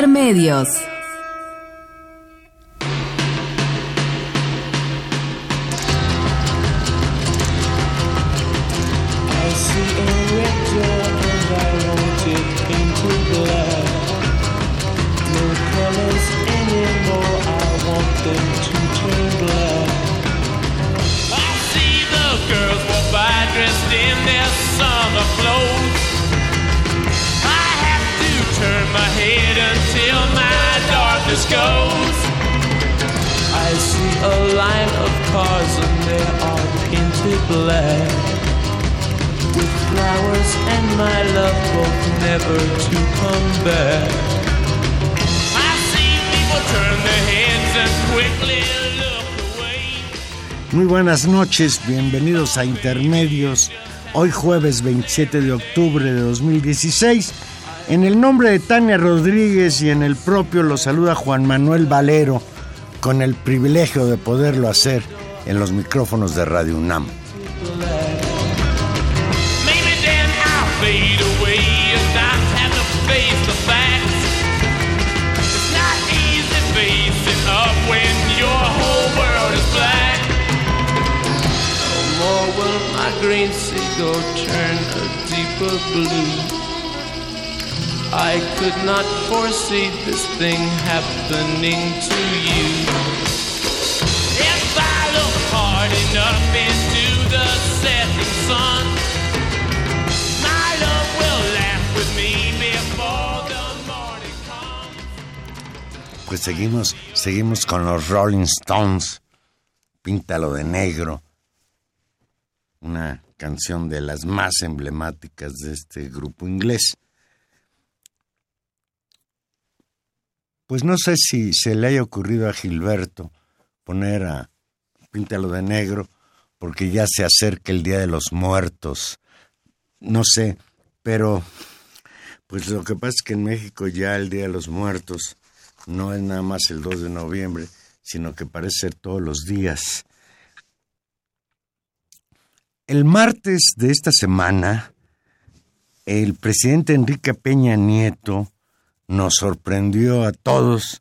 Intermedios. Bienvenidos a Intermedios, hoy jueves 27 de octubre de 2016. En el nombre de Tania Rodríguez y en el propio lo saluda Juan Manuel Valero, con el privilegio de poderlo hacer en los micrófonos de Radio UNAM. Green seagull turn a deeper blue. I could not foresee this thing happening to you. If I look hard enough into the setting sun, my love will laugh with me before the morning comes. Pues seguimos, seguimos con los Rolling Stones, Píntalo de Negro, una canción de las más emblemáticas de este grupo inglés. Pues no sé si se le haya ocurrido a Gilberto poner a Píntalo de Negro, porque ya se acerca el Día de los Muertos. No sé, pero pues lo que pasa es que en México ya el Día de los Muertos no es nada más el 2 de noviembre, sino que parece ser todos los días. El martes de esta semana, el presidente Enrique Peña Nieto nos sorprendió a todos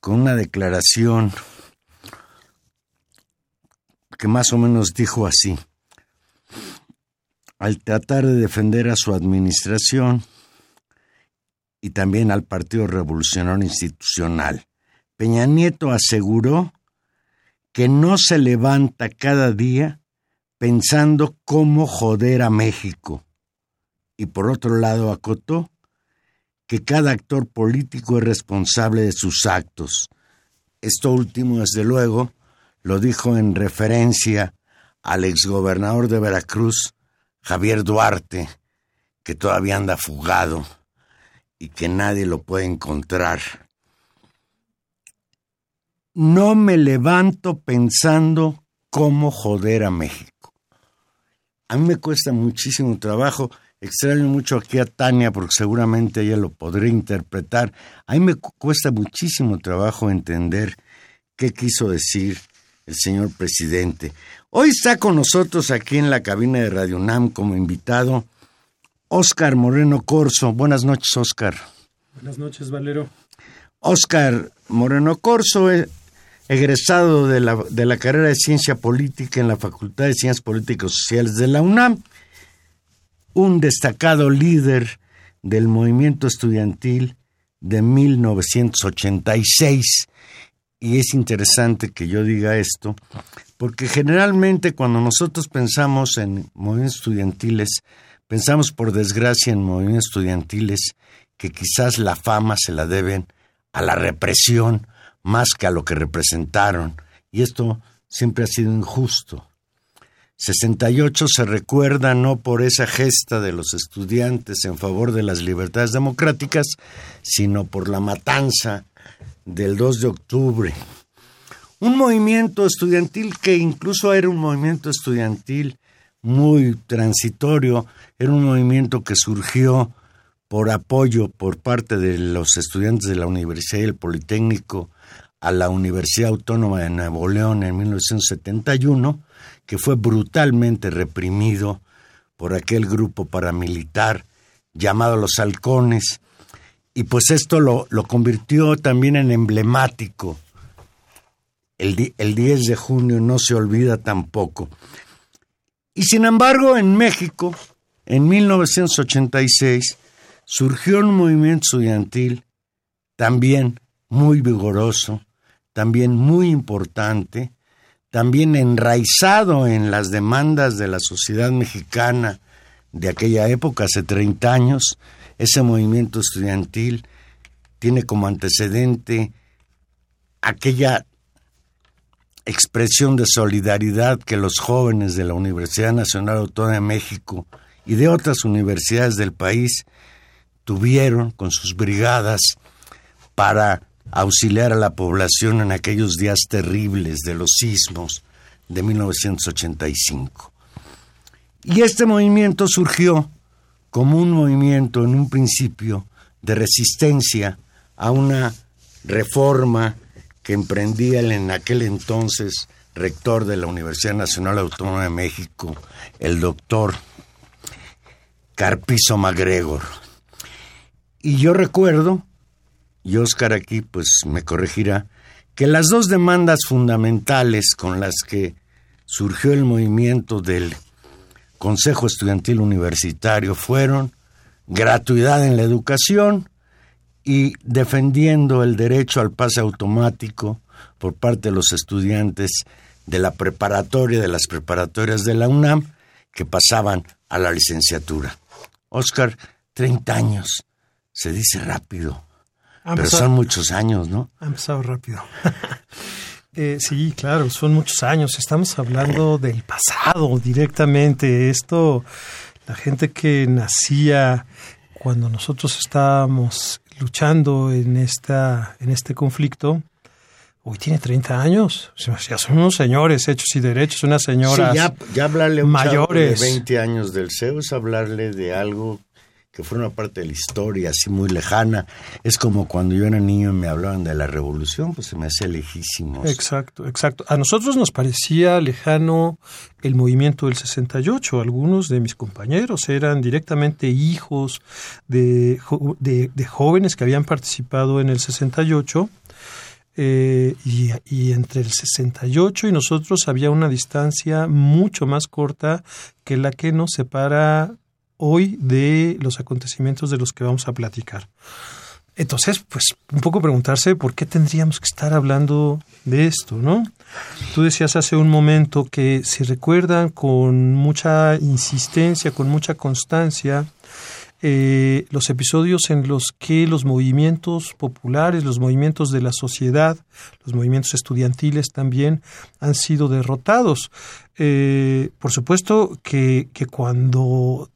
con una declaración que más o menos dijo así. Al tratar de defender a su administración y también al Partido Revolucionario Institucional, Peña Nieto aseguró que no se levanta cada día pensando cómo joder a México. Y por otro lado acotó que cada actor político es responsable de sus actos. Esto último, desde luego, lo dijo en referencia al exgobernador de Veracruz, Javier Duarte, que todavía anda fugado y que nadie lo puede encontrar. No me levanto pensando cómo joder a México. A mí me cuesta muchísimo trabajo Extraño mucho aquí a Tania porque seguramente ella lo podrá interpretar. A mí me cuesta muchísimo trabajo entender qué quiso decir el señor presidente. Hoy está con nosotros aquí en la cabina de Radio UNAM como invitado Óscar Moreno Corso. Buenas noches, Óscar. Buenas noches, Valero. Óscar Moreno Corso, eh, egresado de la, de la carrera de Ciencia Política en la Facultad de Ciencias Políticas Sociales de la UNAM un destacado líder del movimiento estudiantil de 1986. Y es interesante que yo diga esto, porque generalmente cuando nosotros pensamos en movimientos estudiantiles, pensamos por desgracia en movimientos estudiantiles que quizás la fama se la deben a la represión más que a lo que representaron. Y esto siempre ha sido injusto. 68 se recuerda no por esa gesta de los estudiantes en favor de las libertades democráticas, sino por la matanza del 2 de octubre. Un movimiento estudiantil que incluso era un movimiento estudiantil muy transitorio, era un movimiento que surgió por apoyo por parte de los estudiantes de la Universidad y el Politécnico a la Universidad Autónoma de Nuevo León en 1971, que fue brutalmente reprimido por aquel grupo paramilitar llamado los halcones, y pues esto lo, lo convirtió también en emblemático. El, el 10 de junio no se olvida tampoco. Y sin embargo, en México, en 1986, surgió un movimiento estudiantil también muy vigoroso, también muy importante, también enraizado en las demandas de la sociedad mexicana de aquella época, hace 30 años, ese movimiento estudiantil tiene como antecedente aquella expresión de solidaridad que los jóvenes de la Universidad Nacional Autónoma de México y de otras universidades del país tuvieron con sus brigadas para auxiliar a la población en aquellos días terribles de los sismos de 1985. Y este movimiento surgió como un movimiento en un principio de resistencia a una reforma que emprendía el en aquel entonces rector de la Universidad Nacional Autónoma de México, el doctor Carpizo MacGregor. Y yo recuerdo y Oscar aquí pues me corregirá, que las dos demandas fundamentales con las que surgió el movimiento del Consejo Estudiantil Universitario fueron gratuidad en la educación y defendiendo el derecho al pase automático por parte de los estudiantes de la preparatoria, de las preparatorias de la UNAM, que pasaban a la licenciatura. Oscar, 30 años, se dice rápido. Pero son muchos años, ¿no? Ha empezado rápido. eh, sí, claro, son muchos años. Estamos hablando del pasado directamente. Esto, la gente que nacía cuando nosotros estábamos luchando en, esta, en este conflicto, hoy tiene 30 años. Ya son unos señores hechos y derechos, unas señoras sí, ya, ya hablarle a un mayores. de 20 años del CEO es hablarle de algo que fue una parte de la historia así muy lejana. Es como cuando yo era niño y me hablaban de la revolución, pues se me hacía lejísimo. Exacto, exacto. A nosotros nos parecía lejano el movimiento del 68. Algunos de mis compañeros eran directamente hijos de, de, jóvenes que habían participado en el 68. Eh, y, entre el 68 y nosotros había una distancia mucho más corta que la que nos separa hoy de los acontecimientos de los que vamos a platicar. Entonces, pues un poco preguntarse por qué tendríamos que estar hablando de esto, ¿no? Tú decías hace un momento que si recuerdan con mucha insistencia, con mucha constancia, eh, los episodios en los que los movimientos populares, los movimientos de la sociedad, los movimientos estudiantiles también han sido derrotados. Eh, por supuesto que, que cuando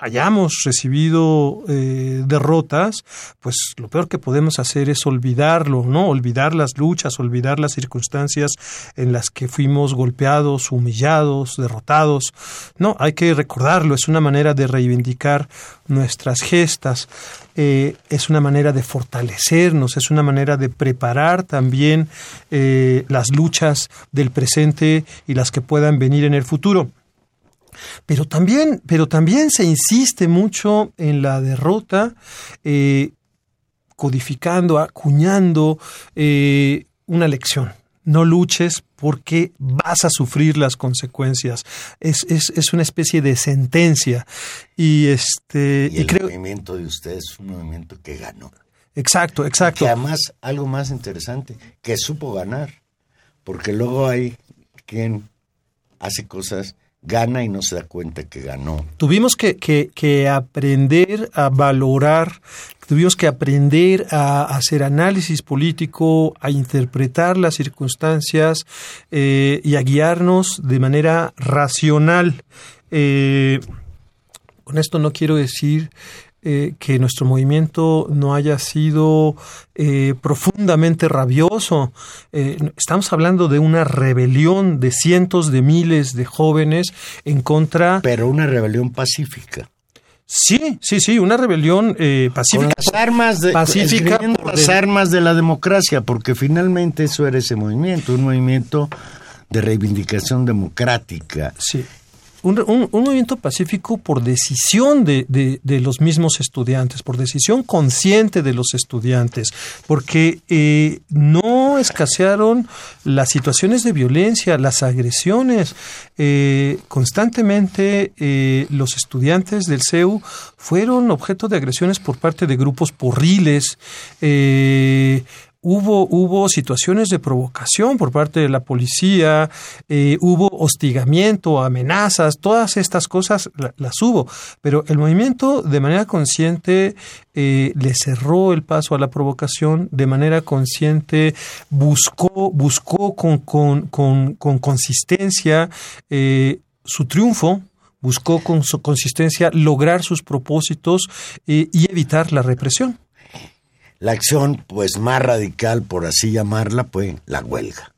hayamos recibido eh, derrotas, pues lo peor que podemos hacer es olvidarlo, ¿no? Olvidar las luchas, olvidar las circunstancias en las que fuimos golpeados, humillados, derrotados. No, hay que recordarlo, es una manera de reivindicar nuestras gestas, eh, es una manera de fortalecernos, es una manera de preparar también eh, las luchas del presente y las que puedan venir en el futuro. Pero también, pero también se insiste mucho en la derrota, eh, codificando, acuñando eh, una lección. No luches porque vas a sufrir las consecuencias. Es, es, es una especie de sentencia. Y este. Y el creo... movimiento de ustedes es un movimiento que ganó. Exacto, exacto. Y además, algo más interesante, que supo ganar. Porque luego hay quien hace cosas gana y no se da cuenta que ganó. Tuvimos que, que, que aprender a valorar, tuvimos que aprender a hacer análisis político, a interpretar las circunstancias eh, y a guiarnos de manera racional. Eh, con esto no quiero decir eh, que nuestro movimiento no haya sido eh, profundamente rabioso. Eh, estamos hablando de una rebelión de cientos de miles de jóvenes en contra. Pero una rebelión pacífica. Sí, sí, sí, una rebelión eh, pacífica. Con las armas de, pacífica por las de- armas de la democracia, porque finalmente eso era ese movimiento, un movimiento de reivindicación democrática. Sí. Un, un- movimiento pacífico por decisión de, de- los mismos estudiantes, por decisión consciente de los estudiantes, porque eh, no escasearon las situaciones de violencia, las agresiones. Eh, constantemente eh, los estudiantes del CEU fueron objeto de agresiones por parte de grupos porriles. Hubo, hubo situaciones de provocación por parte de la policía, eh, hubo hostigamiento, amenazas, todas estas cosas la- las hubo, pero el movimiento de manera consciente eh, le cerró el paso a la provocación, de manera consciente buscó, buscó con, con, con, con consistencia eh, su triunfo, buscó con su consistencia lograr sus propósitos eh, y evitar la represión. La acción, pues más radical, por así llamarla, fue la huelga.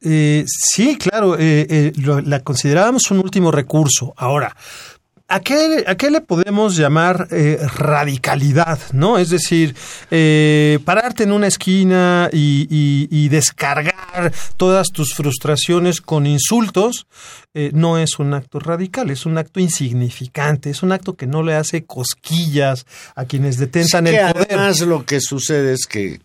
Eh, sí, claro, eh, eh, la considerábamos un último recurso. Ahora, ¿a qué, a qué le podemos llamar eh, radicalidad? ¿no? Es decir, eh, pararte en una esquina y, y- y descargar todas tus frustraciones con insultos eh, no es un acto radical, es un acto insignificante, es un acto que no le hace cosquillas a quienes detentan el poder. además lo que sucede es que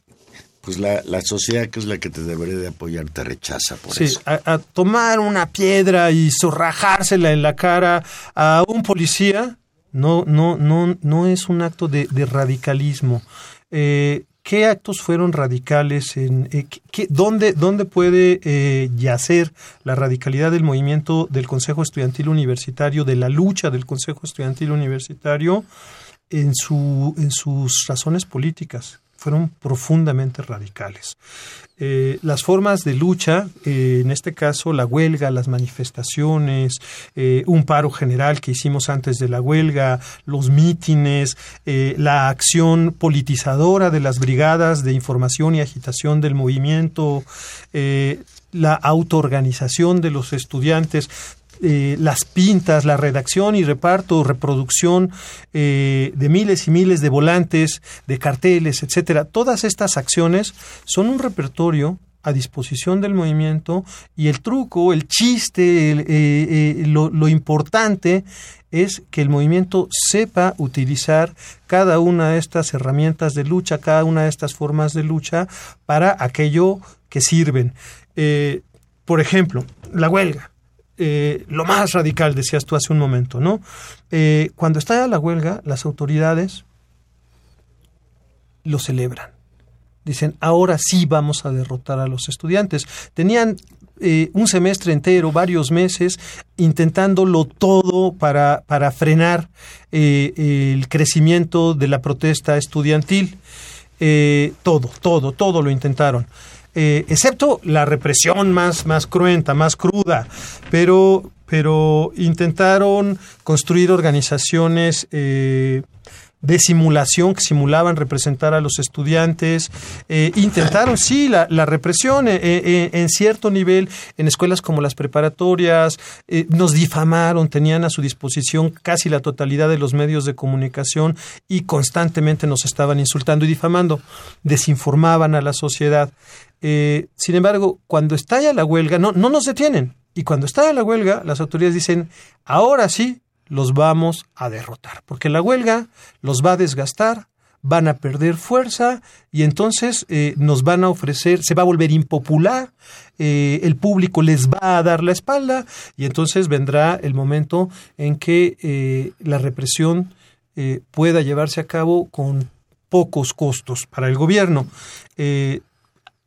pues la, la sociedad que es la que te debería de apoyar te rechaza por Sí, eso. a, a tomar una piedra y zorrajársela en la cara a un policía no, no, no, no es un acto de, de radicalismo. Eh, ¿Qué actos fueron radicales? En, eh, qué- dónde, ¿Dónde puede eh, yacer la radicalidad del movimiento del Consejo Estudiantil Universitario, de la lucha del Consejo Estudiantil Universitario en, su, en sus razones políticas? Fueron profundamente radicales. Eh, las formas de lucha, eh, en este caso la huelga, las manifestaciones, eh, un paro general que hicimos antes de la huelga, los mítines, la acción politizadora de las brigadas de información y agitación del movimiento, la autoorganización de los estudiantes, eh, las pintas, la redacción y reparto, reproducción eh, de miles y miles de volantes, de carteles, etcétera. Todas estas acciones son un repertorio a disposición del movimiento y el truco, el chiste, eh, lo, importante es que el movimiento sepa utilizar cada una de estas herramientas de lucha, cada una de estas formas de lucha para aquello que sirven. Por ejemplo, la huelga eh, lo más radical, decías tú hace un momento, ¿no? Eh, cuando estalla la huelga, las autoridades lo celebran. Dicen, ahora sí vamos a derrotar a los estudiantes. Tenían eh, un semestre entero, varios meses, intentándolo todo para, para frenar el crecimiento de la protesta estudiantil. Todo, todo, todo lo intentaron. Eh, excepto la represión más, más cruenta, más cruda, pero, pero intentaron construir organizaciones eh, de simulación que simulaban representar a los estudiantes, eh, intentaron, sí, la, la represión en cierto nivel en escuelas como las preparatorias, nos difamaron, tenían a su disposición casi la totalidad de los medios de comunicación y constantemente nos estaban insultando y difamando, desinformaban a la sociedad. Eh, sin embargo, cuando estalla la huelga, no, no nos detienen. Y cuando estalla la huelga, las autoridades dicen, ahora sí, los vamos a derrotar, porque la huelga los va a desgastar, van a perder fuerza y entonces eh, nos van a ofrecer, se va a volver impopular, eh, el público les va a dar la espalda y entonces vendrá el momento en que la represión pueda llevarse a cabo con pocos costos para el gobierno.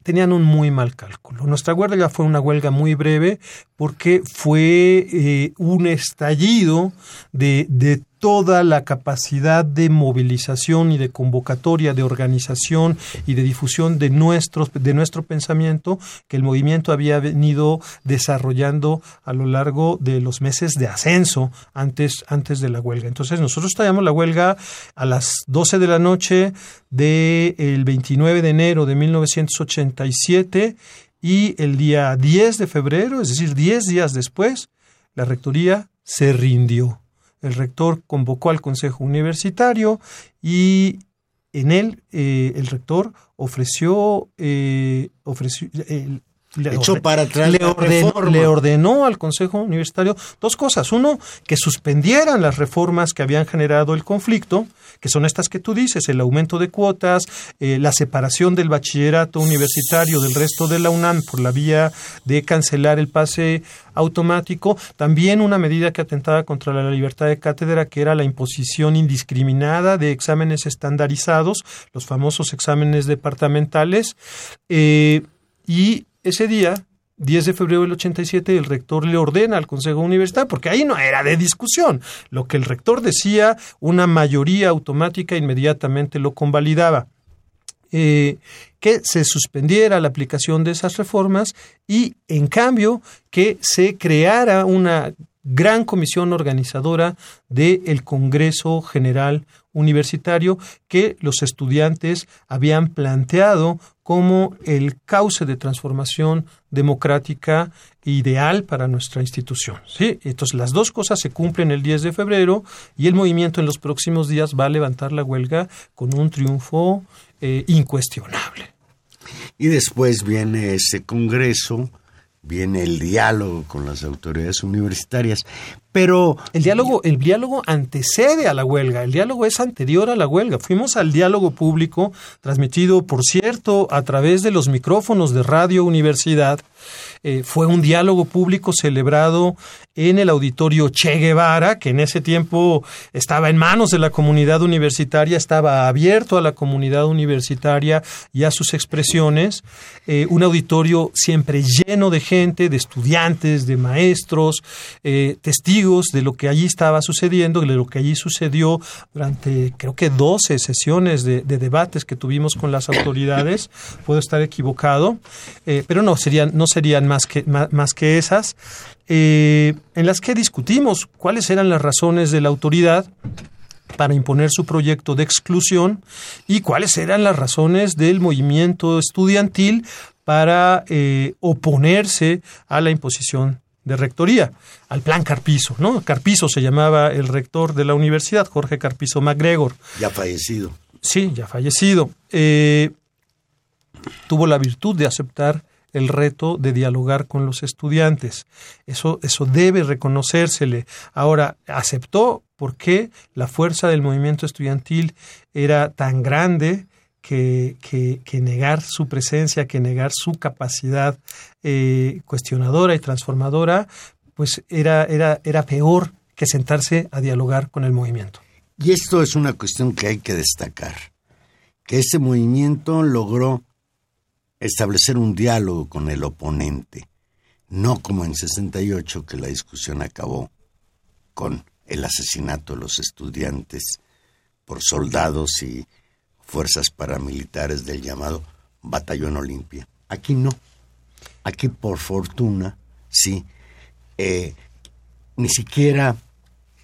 Tenían un muy mal cálculo. Nuestra huelga fue una huelga muy breve porque fue eh, un estallido de, de toda la capacidad de movilización y de convocatoria, de organización y de difusión de, de nuestro pensamiento que el movimiento había venido desarrollando a lo largo de los meses de ascenso antes, antes de la huelga. Entonces nosotros traíamos la huelga a las 12 de la noche del 29 de enero de 1987 y el día 10 de febrero, es decir, 10 días después, la rectoría se rindió el rector convocó al Consejo Universitario y en él eh, el rector ofreció, eh, ofreció le, Echó para le, ordenó, le ordenó al Consejo Universitario dos cosas. Uno, que suspendieran las reformas que habían generado el conflicto, que son estas que tú dices, el aumento de cuotas, eh, la separación del bachillerato universitario del resto de la UNAM por la vía de cancelar el pase automático, también una medida que atentaba contra la libertad de cátedra, que era la imposición indiscriminada de exámenes estandarizados, los famosos exámenes departamentales, eh, y ese día, 10 de febrero del 87, el rector le ordena al Consejo Universitario, porque ahí no era de discusión. Lo que el rector decía, una mayoría automática inmediatamente lo convalidaba. Eh, que se suspendiera la aplicación de esas reformas y, en cambio, que se creara una gran comisión organizadora del Congreso General Universitario que los estudiantes habían planteado como el cauce de transformación democrática ideal para nuestra institución. Entonces las dos cosas se cumplen el 10 de febrero y el movimiento en los próximos días va a levantar la huelga con un triunfo eh, incuestionable. Y después viene ese Congreso viene el diálogo con las autoridades universitarias, pero el diálogo el diálogo antecede a la huelga, el diálogo es anterior a la huelga. Fuimos al diálogo público transmitido, por cierto, a través de los micrófonos de Radio Universidad. Eh, fue un diálogo público celebrado en el auditorio Che Guevara, que en ese tiempo estaba en manos de la comunidad universitaria, estaba abierto a la comunidad universitaria y a sus expresiones. Eh, un auditorio siempre lleno de gente, de estudiantes, de maestros, eh, testigos de lo que allí estaba sucediendo, de lo que allí sucedió durante creo que 12 sesiones de, debates que tuvimos con las autoridades. Puedo estar equivocado, pero no serían, serían más que, más, que esas, eh, en las que discutimos cuáles eran las razones de la autoridad para imponer su proyecto de exclusión y cuáles eran las razones del movimiento estudiantil para eh, oponerse a la imposición de rectoría, al plan Carpizo, ¿no? Carpizo se llamaba el rector de la universidad, Jorge Carpizo MacGregor. Ya fallecido. Sí, ya fallecido. Eh, tuvo la virtud de aceptar el reto de dialogar con los estudiantes. Eso, eso debe reconocérsele. Ahora, aceptó porque la fuerza del movimiento estudiantil era tan grande que, que, negar su presencia, que negar su capacidad eh, cuestionadora y transformadora, pues era, era, era peor que sentarse a dialogar con el movimiento. Y esto es una cuestión que hay que destacar, que ese movimiento logró establecer un diálogo con el oponente, no como en 68 que la discusión acabó con el asesinato de los estudiantes por soldados y fuerzas paramilitares del llamado Batallón Olimpia. Aquí no. Aquí por fortuna, sí, eh, ni siquiera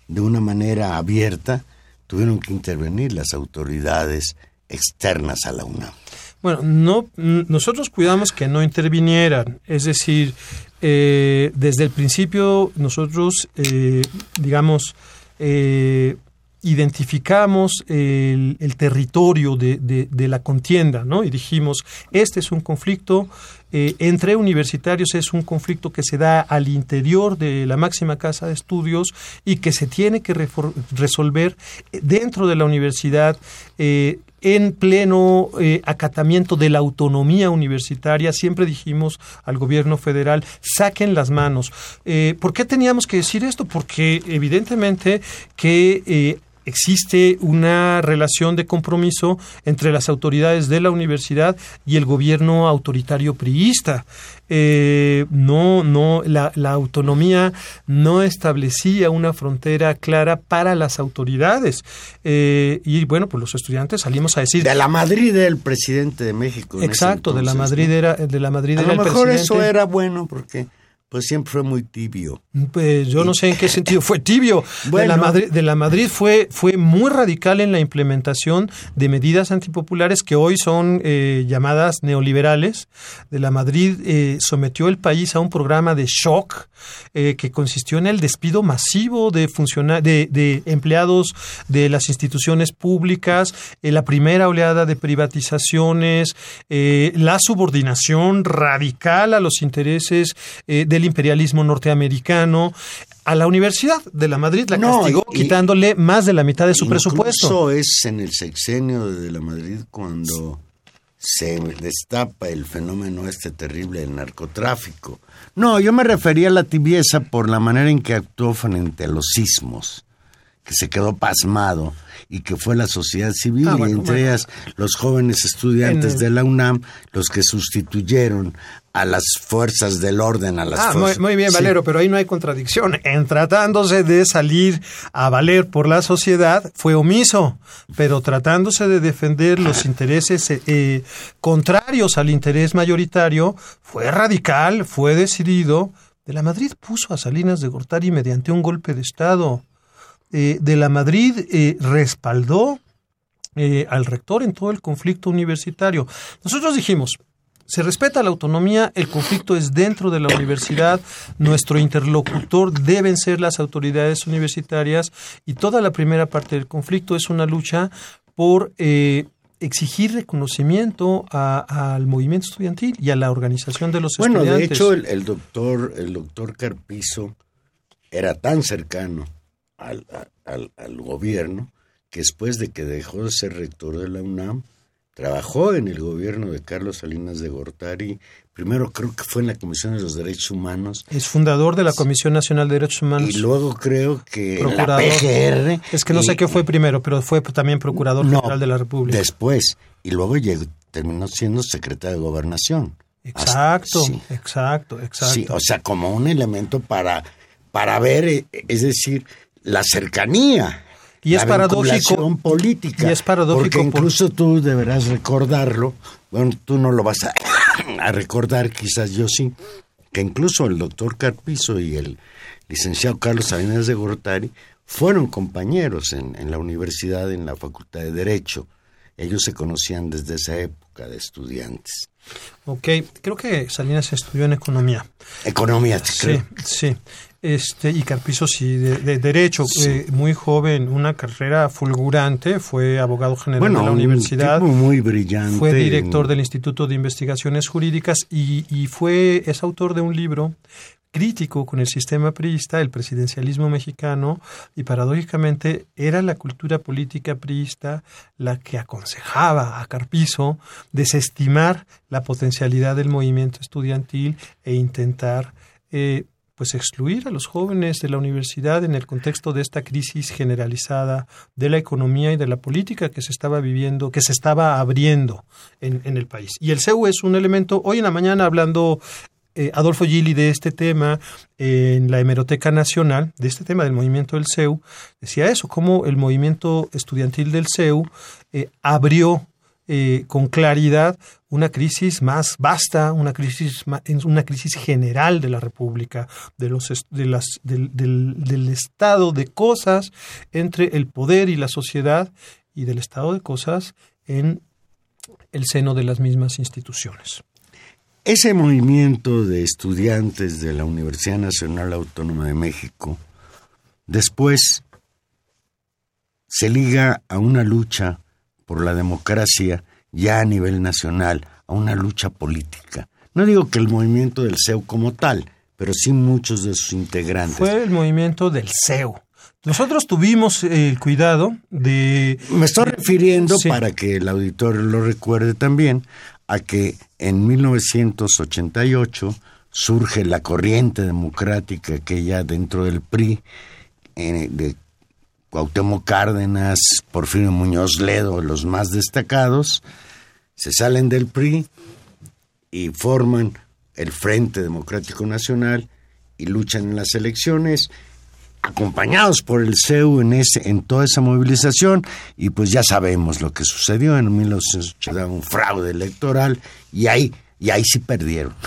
de una manera abierta tuvieron que intervenir las autoridades externas a la UNAM. Bueno, no, nosotros cuidamos que no intervinieran, es decir, eh, desde el principio nosotros, eh, digamos, eh, identificamos el, territorio de, de, la contienda, ¿no? Y dijimos, este es un conflicto entre universitarios, es un conflicto que se da al interior de la máxima casa de estudios y que se tiene que resolver dentro de la universidad en pleno eh, acatamiento de la autonomía universitaria, siempre dijimos al gobierno federal, saquen las manos. Eh, ¿Por qué teníamos que decir esto? Porque evidentemente que eh, existe una relación de compromiso entre las autoridades de la universidad y el gobierno autoritario priista. Eh, no, no, la, la, autonomía no establecía una frontera clara para las autoridades. Eh, y bueno, pues los estudiantes salimos a decir. De la Madrid era el presidente de México. Exacto, de la Madrid ¿no? era, de la Madrid A era lo el mejor presidente. eso era bueno porque pues siempre fue muy tibio. Pues yo no sé en qué sentido fue tibio. De Bueno. la Madrid, de la Madrid fue, fue muy radical en la implementación de medidas antipopulares que hoy son eh, llamadas neoliberales. De la Madrid eh, sometió el país a un programa de shock eh, que consistió en el despido masivo de, de, de empleados de las instituciones públicas, la primera oleada de privatizaciones, la subordinación radical a los intereses eh, del imperialismo norteamericano. A la Universidad de la Madrid la No, castigó y- quitándole más de la mitad de su presupuesto. es en el sexenio de la Madrid cuando se destapa el fenómeno este terrible del narcotráfico. No, yo me refería a la tibieza por la manera en que actuó frente a los sismos, que se quedó pasmado y que fue la sociedad civil Ah, y entre bueno. ellas los jóvenes estudiantes En de la UNAM los que sustituyeron a las fuerzas del orden, a las Ah, muy, fuerzas... muy bien, Sí. Valero, pero ahí no hay contradicción. En tratándose de salir a valer por la sociedad, fue omiso, pero tratándose de defender los intereses eh, eh, contrarios al interés mayoritario, fue radical, fue decidido. De la Madrid puso a Salinas de Gortari mediante un golpe de Estado. Eh, de la Madrid eh, respaldó eh, al rector en todo el conflicto universitario. Nosotros dijimos, se respeta la autonomía, el conflicto es dentro de la universidad, nuestro interlocutor deben ser las autoridades universitarias y toda la primera parte del conflicto es una lucha por eh, exigir reconocimiento a- al movimiento estudiantil y a la organización de los Bueno, de estudiantes. hecho, el, el doctor, el doctor Carpizo era tan cercano al, al- al gobierno que después de que dejó de ser rector de la UNAM, trabajó en el gobierno de Carlos Salinas de Gortari. Primero creo que fue en la Comisión de los Derechos Humanos es fundador de la Comisión Nacional de Derechos Humanos. y luego creo que en la Procurador. PGR. es que no y- sé qué fue primero, pero fue también Procurador no, General de la República. Después, y luego llegó, terminó siendo secretario de Gobernación. Exacto, Hasta- sí. exacto, exacto. Sí, o sea, como un elemento para, para ver, eh, es decir, la cercanía. Y es la paradójico- política. y es paradójico Porque por- incluso tú deberás recordarlo, bueno, tú no lo vas a, a recordar, quizás yo sí, que incluso el doctor Carpizo y el licenciado Carlos Salinas de Gortari fueron compañeros en, en la universidad, en la Facultad de Derecho. Ellos se conocían desde esa época de estudiantes. Ok, creo que Salinas estudió en economía. Economía, Sí, creo. sí. Este, y Carpizo sí, de, de derecho, eh, muy joven, una carrera fulgurante, fue abogado general Bueno, de la un universidad. tipo muy brillante. Fue director del Instituto de Investigaciones Jurídicas y, y fue, es autor de un libro crítico con el sistema priista, el presidencialismo mexicano, y paradójicamente era la cultura política priista la que aconsejaba a Carpizo desestimar la potencialidad del movimiento estudiantil e intentar eh, pues excluir a los jóvenes de la universidad en el contexto de esta crisis generalizada de la economía y de la política que se estaba viviendo, que se estaba abriendo en, en el país. Y el CEU es un elemento, hoy en la mañana hablando eh, Adolfo Gili de este tema eh, en la Hemeroteca Nacional, de este tema del movimiento del CEU, decía eso, cómo el movimiento estudiantil del CEU eh, abrió eh, con claridad una crisis más vasta, una crisis, una crisis general de la República, de los, de las, del estado de cosas entre el poder y la sociedad y del estado de cosas en el seno de las mismas instituciones. Ese movimiento de estudiantes de la Universidad Nacional Autónoma de México después se liga a una lucha por la democracia ya a nivel nacional, a una lucha política. No digo que el movimiento del CEU como tal, pero sí muchos de sus integrantes. Fue el movimiento del CEU. Nosotros tuvimos el cuidado de... Me estoy refiriendo, Sí. para que el auditor lo recuerde también, a que en 1988 surge la corriente democrática que ya dentro del PRI, eh, de Cuauhtémoc Cárdenas, Porfirio Muñoz Ledo, los más destacados, se salen del PRI y forman el Frente Democrático Nacional y luchan en las elecciones acompañados por el CEU en, ese, en toda esa movilización y pues ya sabemos lo que sucedió. En 1980, un fraude electoral y ahí y ahí sí perdieron.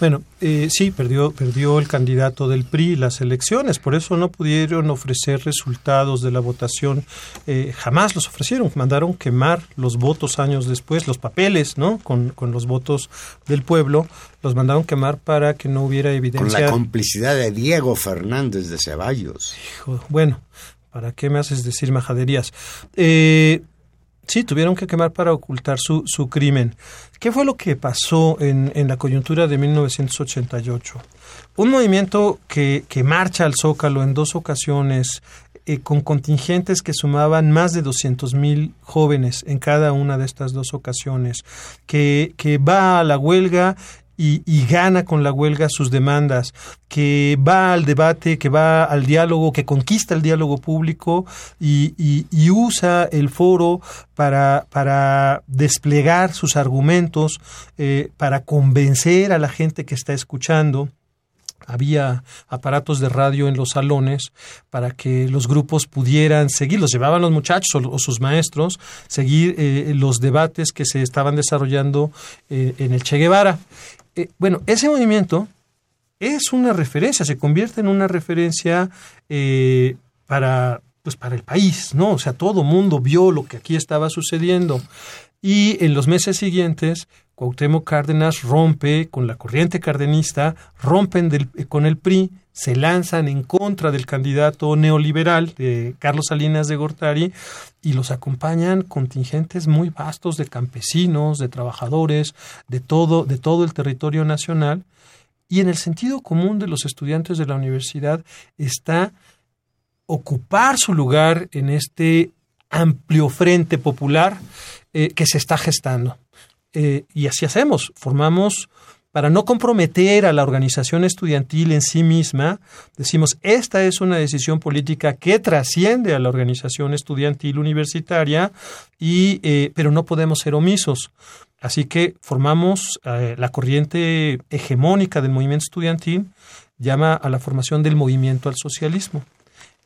Bueno, eh, sí, perdió, perdió el candidato del PRI las elecciones, por eso no pudieron ofrecer resultados de la votación, eh, jamás los ofrecieron, mandaron quemar los votos años después, los papeles, ¿no? Con, con los votos del pueblo, los mandaron quemar para que no hubiera evidencia. Con la complicidad de Diego Fernández de Ceballos. Hijo, bueno, ¿para qué me haces decir majaderías? Eh, Sí, tuvieron que quemar para ocultar su, su crimen. ¿Qué fue lo que pasó en, en la coyuntura de 1988? Un movimiento que, que marcha al Zócalo en dos ocasiones, eh, con contingentes que sumaban más de 200 mil jóvenes en cada una de estas dos ocasiones, que, que va a la huelga y, y, gana con la huelga sus demandas, que va al debate, que va al diálogo, que conquista el diálogo público y, y, y usa el foro para, desplegar sus argumentos, eh, para convencer a la gente que está escuchando había aparatos de radio en los salones para que los grupos pudieran seguir, los llevaban los muchachos o, o sus maestros, seguir eh, los debates que se estaban desarrollando eh, en el Che Guevara. Eh, bueno, ese movimiento es una referencia, se convierte en una referencia eh, para, pues para el país, ¿no? O sea, todo mundo vio lo que aquí estaba sucediendo. Y en los meses siguientes, Cuauhtémoc Cárdenas rompe con la corriente cardenista, rompen con el PRI, se lanzan en contra del candidato neoliberal de Carlos Salinas de Gortari y los acompañan contingentes muy vastos de campesinos, de trabajadores, de todo, de todo el territorio nacional. Y en el sentido común de los estudiantes de la universidad está ocupar su lugar en este amplio frente popular eh, que se está gestando. Eh, y así hacemos, formamos para no comprometer a la organización estudiantil en sí misma, decimos, esta es una decisión política que trasciende a la organización estudiantil universitaria, y, eh, pero no podemos ser omisos. Así que formamos eh, la corriente hegemónica del movimiento estudiantil, llama a la formación del movimiento al socialismo.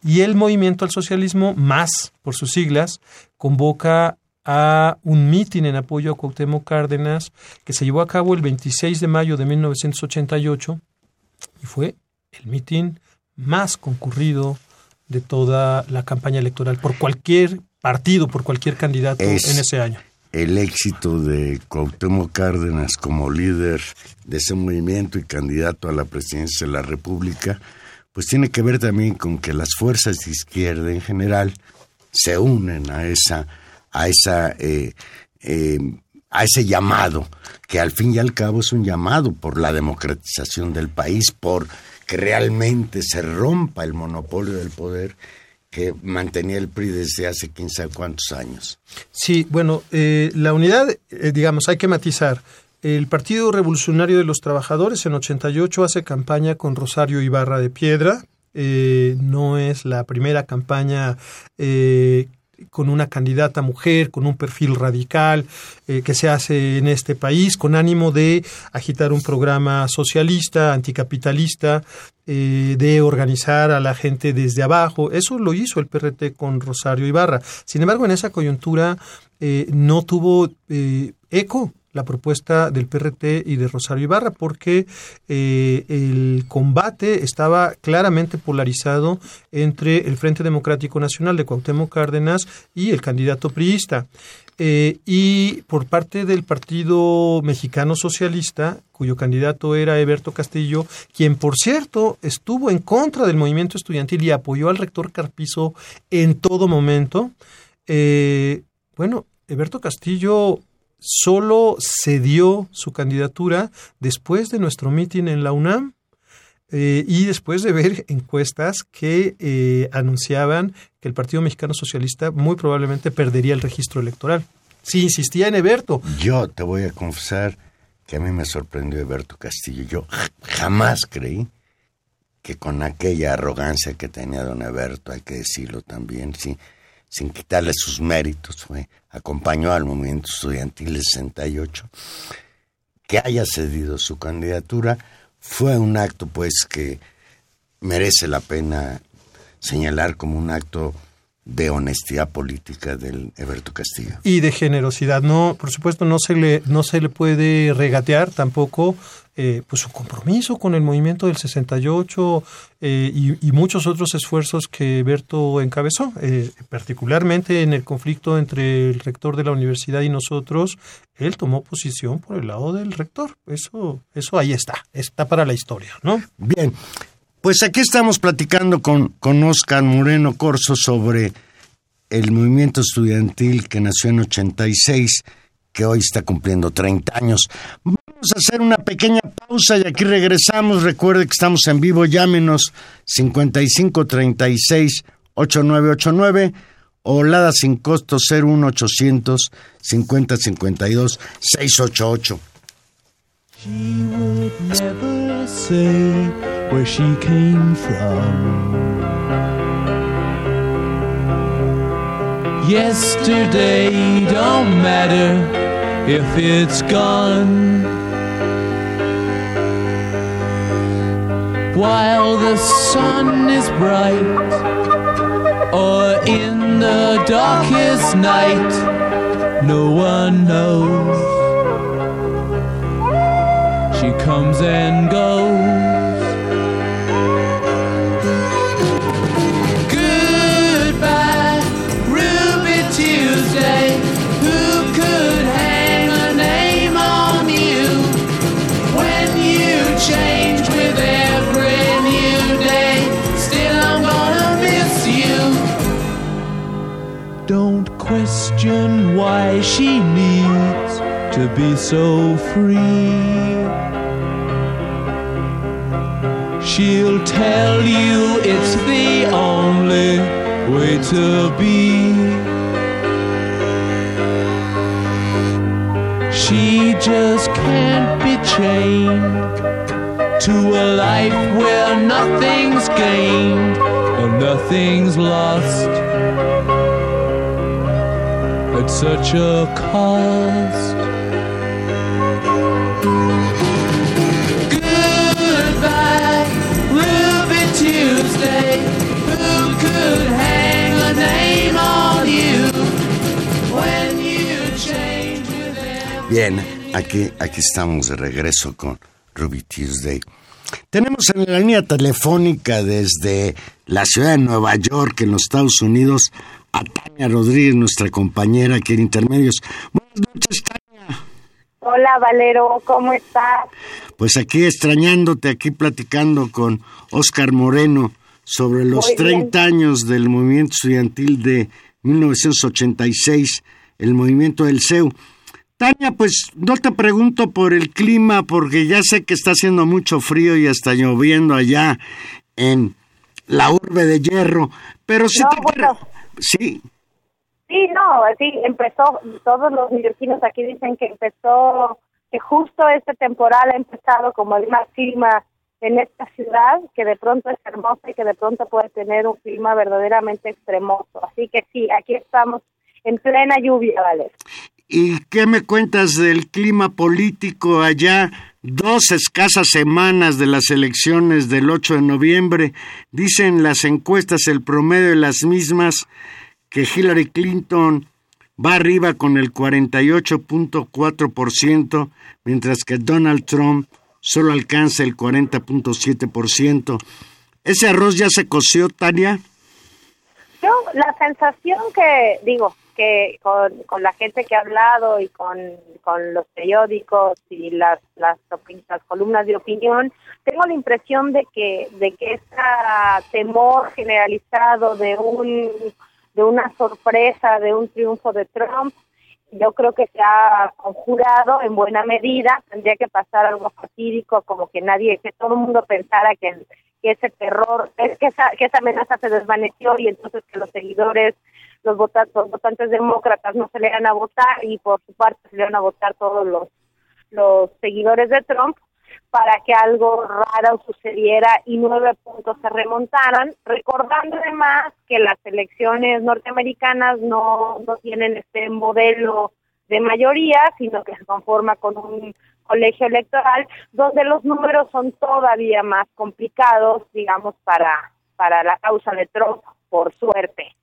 Y el movimiento al socialismo, más por sus siglas, convoca a un mitin en apoyo a Cuauhtémoc Cárdenas que se llevó a cabo el 26 de mayo de 1988 y fue el mitin más concurrido de toda la campaña electoral por cualquier partido, por cualquier candidato Es en ese año. El éxito de Cuauhtémoc Cárdenas como líder de ese movimiento y candidato a la presidencia de la República, pues tiene que ver también con que las fuerzas de izquierda en general se unen a esa a esa eh, eh, a ese llamado que al fin y al cabo es un llamado por la democratización del país, por que realmente se rompa el monopolio del poder que mantenía el PRI desde hace quién sabe cuántos años. Sí, bueno, eh, la unidad, eh, digamos, hay que matizar. El Partido Revolucionario de los Trabajadores en 88 hace campaña con Rosario Ibarra de Piedra. Eh, no es la primera campaña con una candidata mujer, con un perfil radical eh, que se hace en este país, con ánimo de agitar un programa socialista, anticapitalista, eh, de organizar a la gente desde abajo. Eso lo hizo el PRT con Rosario Ibarra. Sin embargo, en esa coyuntura eh, no tuvo eh, eco la propuesta del PRT y de Rosario Ibarra porque eh, el combate estaba claramente polarizado entre el Frente Democrático Nacional de Cuauhtémoc Cárdenas y el candidato priista. Eh, y por parte del Partido Mexicano Socialista, cuyo candidato era Eberto Castillo, quien por cierto estuvo en contra del movimiento estudiantil y apoyó al rector Carpizo en todo momento, eh, bueno, Eberto Castillo solo cedió su candidatura después de nuestro mitin en la UNAM eh, y después de ver encuestas que eh, anunciaban que el Partido Mexicano Socialista muy probablemente perdería el registro electoral. Sí, insistía en Eberto. Yo te voy a confesar que a mí me sorprendió Eberto Castillo. Yo jamás creí que con aquella arrogancia que tenía don Eberto, hay que decirlo también, sí, sin quitarle sus méritos, fue, acompañó al movimiento estudiantil del 68, que haya cedido su candidatura, fue un acto pues que merece la pena señalar como un acto de honestidad política del Eberto Castillo. Y de generosidad. No, por supuesto, no se le, no se le puede regatear tampoco eh, pues su compromiso con el movimiento del 68 eh, y, y, muchos otros esfuerzos que Berto encabezó, eh, particularmente en el conflicto entre el rector de la universidad y nosotros, él tomó posición por el lado del rector. Eso, eso ahí está, está para la historia, ¿no? Bien, pues aquí estamos platicando con, con Oscar Moreno Corso sobre el movimiento estudiantil que nació en 86, que hoy está cumpliendo 30 años. Vamos a hacer una pequeña pausa y aquí regresamos. Recuerde que estamos en vivo, llámenos 5536 8989 o Lada sin costo 01800 5052 688. She would never say where she came from. Yesterday don't matter if it's gone. While the sun is bright, or in the darkest night, no one knows. Comes and goes. Goodbye, Ruby Tuesday. Who could hang a name on you when you change with every new day? Still, I'm gonna miss you. Don't question why she needs to be so free. She'll tell you it's the only way to be. She just can't be chained to a life where nothing's gained and nothing's lost at such a cost. Bien, aquí, aquí estamos de regreso con Ruby Tuesday. Tenemos en la línea telefónica desde la ciudad de Nueva York, en los Estados Unidos, a Tania Rodríguez, nuestra compañera aquí en Intermedios. Buenas noches, Tania. Hola Valero, ¿cómo estás? Pues aquí extrañándote, aquí platicando con Oscar Moreno sobre los Muy bien. 30 años del movimiento estudiantil de 1986, el movimiento del CEU. Tania, pues no te pregunto por el clima, porque ya sé que está haciendo mucho frío y está lloviendo allá en la urbe de hierro, pero sí No, te bueno. Sí, Sí, no, sí, empezó, todos los neoyorquinos aquí dicen que empezó, que justo este temporal ha empezado como el más clima en esta ciudad, que de pronto es hermosa y que de pronto puede tener un clima verdaderamente extremoso. Así que sí, aquí estamos en plena lluvia, ¿vale? ¿Y qué me cuentas del clima político allá? Dos escasas semanas de las elecciones del 8 de noviembre. Dicen las encuestas el promedio de las mismas que Hillary Clinton va arriba con el 48.4%, mientras que Donald Trump solo alcanza el 40.7%. ¿Ese arroz ya se coció, Tania? Yo, la sensación que, digo, con, la gente que ha hablado y con, con los periódicos y las, las, columnas de opinión, tengo la impresión de que, de que este temor generalizado de un, de una sorpresa, de un triunfo de Trump, yo creo que se ha conjurado en buena medida. Tendría que pasar algo fatídico, como que nadie, que todo el mundo pensara que, que ese terror, que esa, que esa amenaza se desvaneció y entonces que los seguidores, los, vota- los votantes demócratas no salieran a votar y por su parte salieron a votar todos los, los seguidores de Trump. para que algo raro sucediera y nueve puntos se remontaran, recordando además que las elecciones norteamericanas no, no tienen este modelo de mayoría, sino que se conforma con un colegio electoral donde los números son todavía más complicados, digamos, para, para la causa de Trump, por suerte.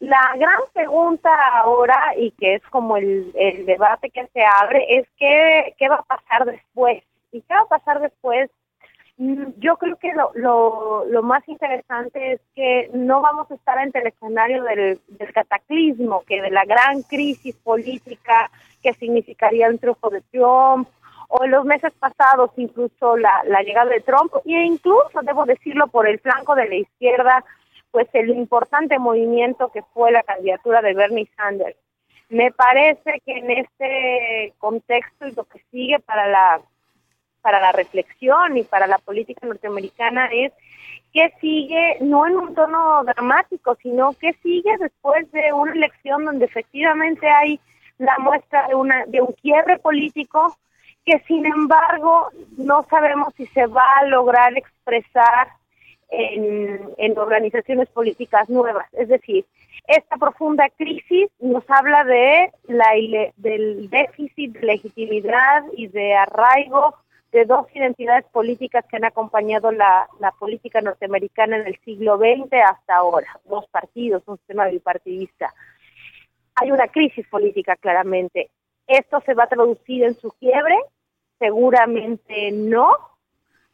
La gran pregunta ahora, y que es como el, el debate que se abre, es qué, qué va a pasar después. ¿Y qué va a pasar después? Mm, Yo creo que lo, lo, lo más interesante es que no vamos a estar ante el escenario del, del cataclismo, que de la gran crisis política que significaría el triunfo de Trump, o en los meses pasados incluso la, la llegada de Trump, e incluso, debo decirlo, por el flanco de la izquierda, pues el importante movimiento que fue la candidatura de Bernie Sanders. Me parece que en este contexto y lo que sigue para la para la reflexión y para la política norteamericana es qué sigue, no en un tono dramático, sino qué sigue después de una elección donde efectivamente hay la muestra de, una, de un quiebre político que sin embargo no sabemos si se va a lograr expresar en, organizaciones políticas nuevas. Es decir, esta profunda crisis nos habla de la, del déficit de legitimidad y de arraigo de dos identidades políticas que han acompañado la, la política norteamericana en el siglo XX hasta ahora, dos partidos, un sistema bipartidista. Hay una crisis política claramente. ¿Esto se va a traducir en su quiebre? Seguramente no,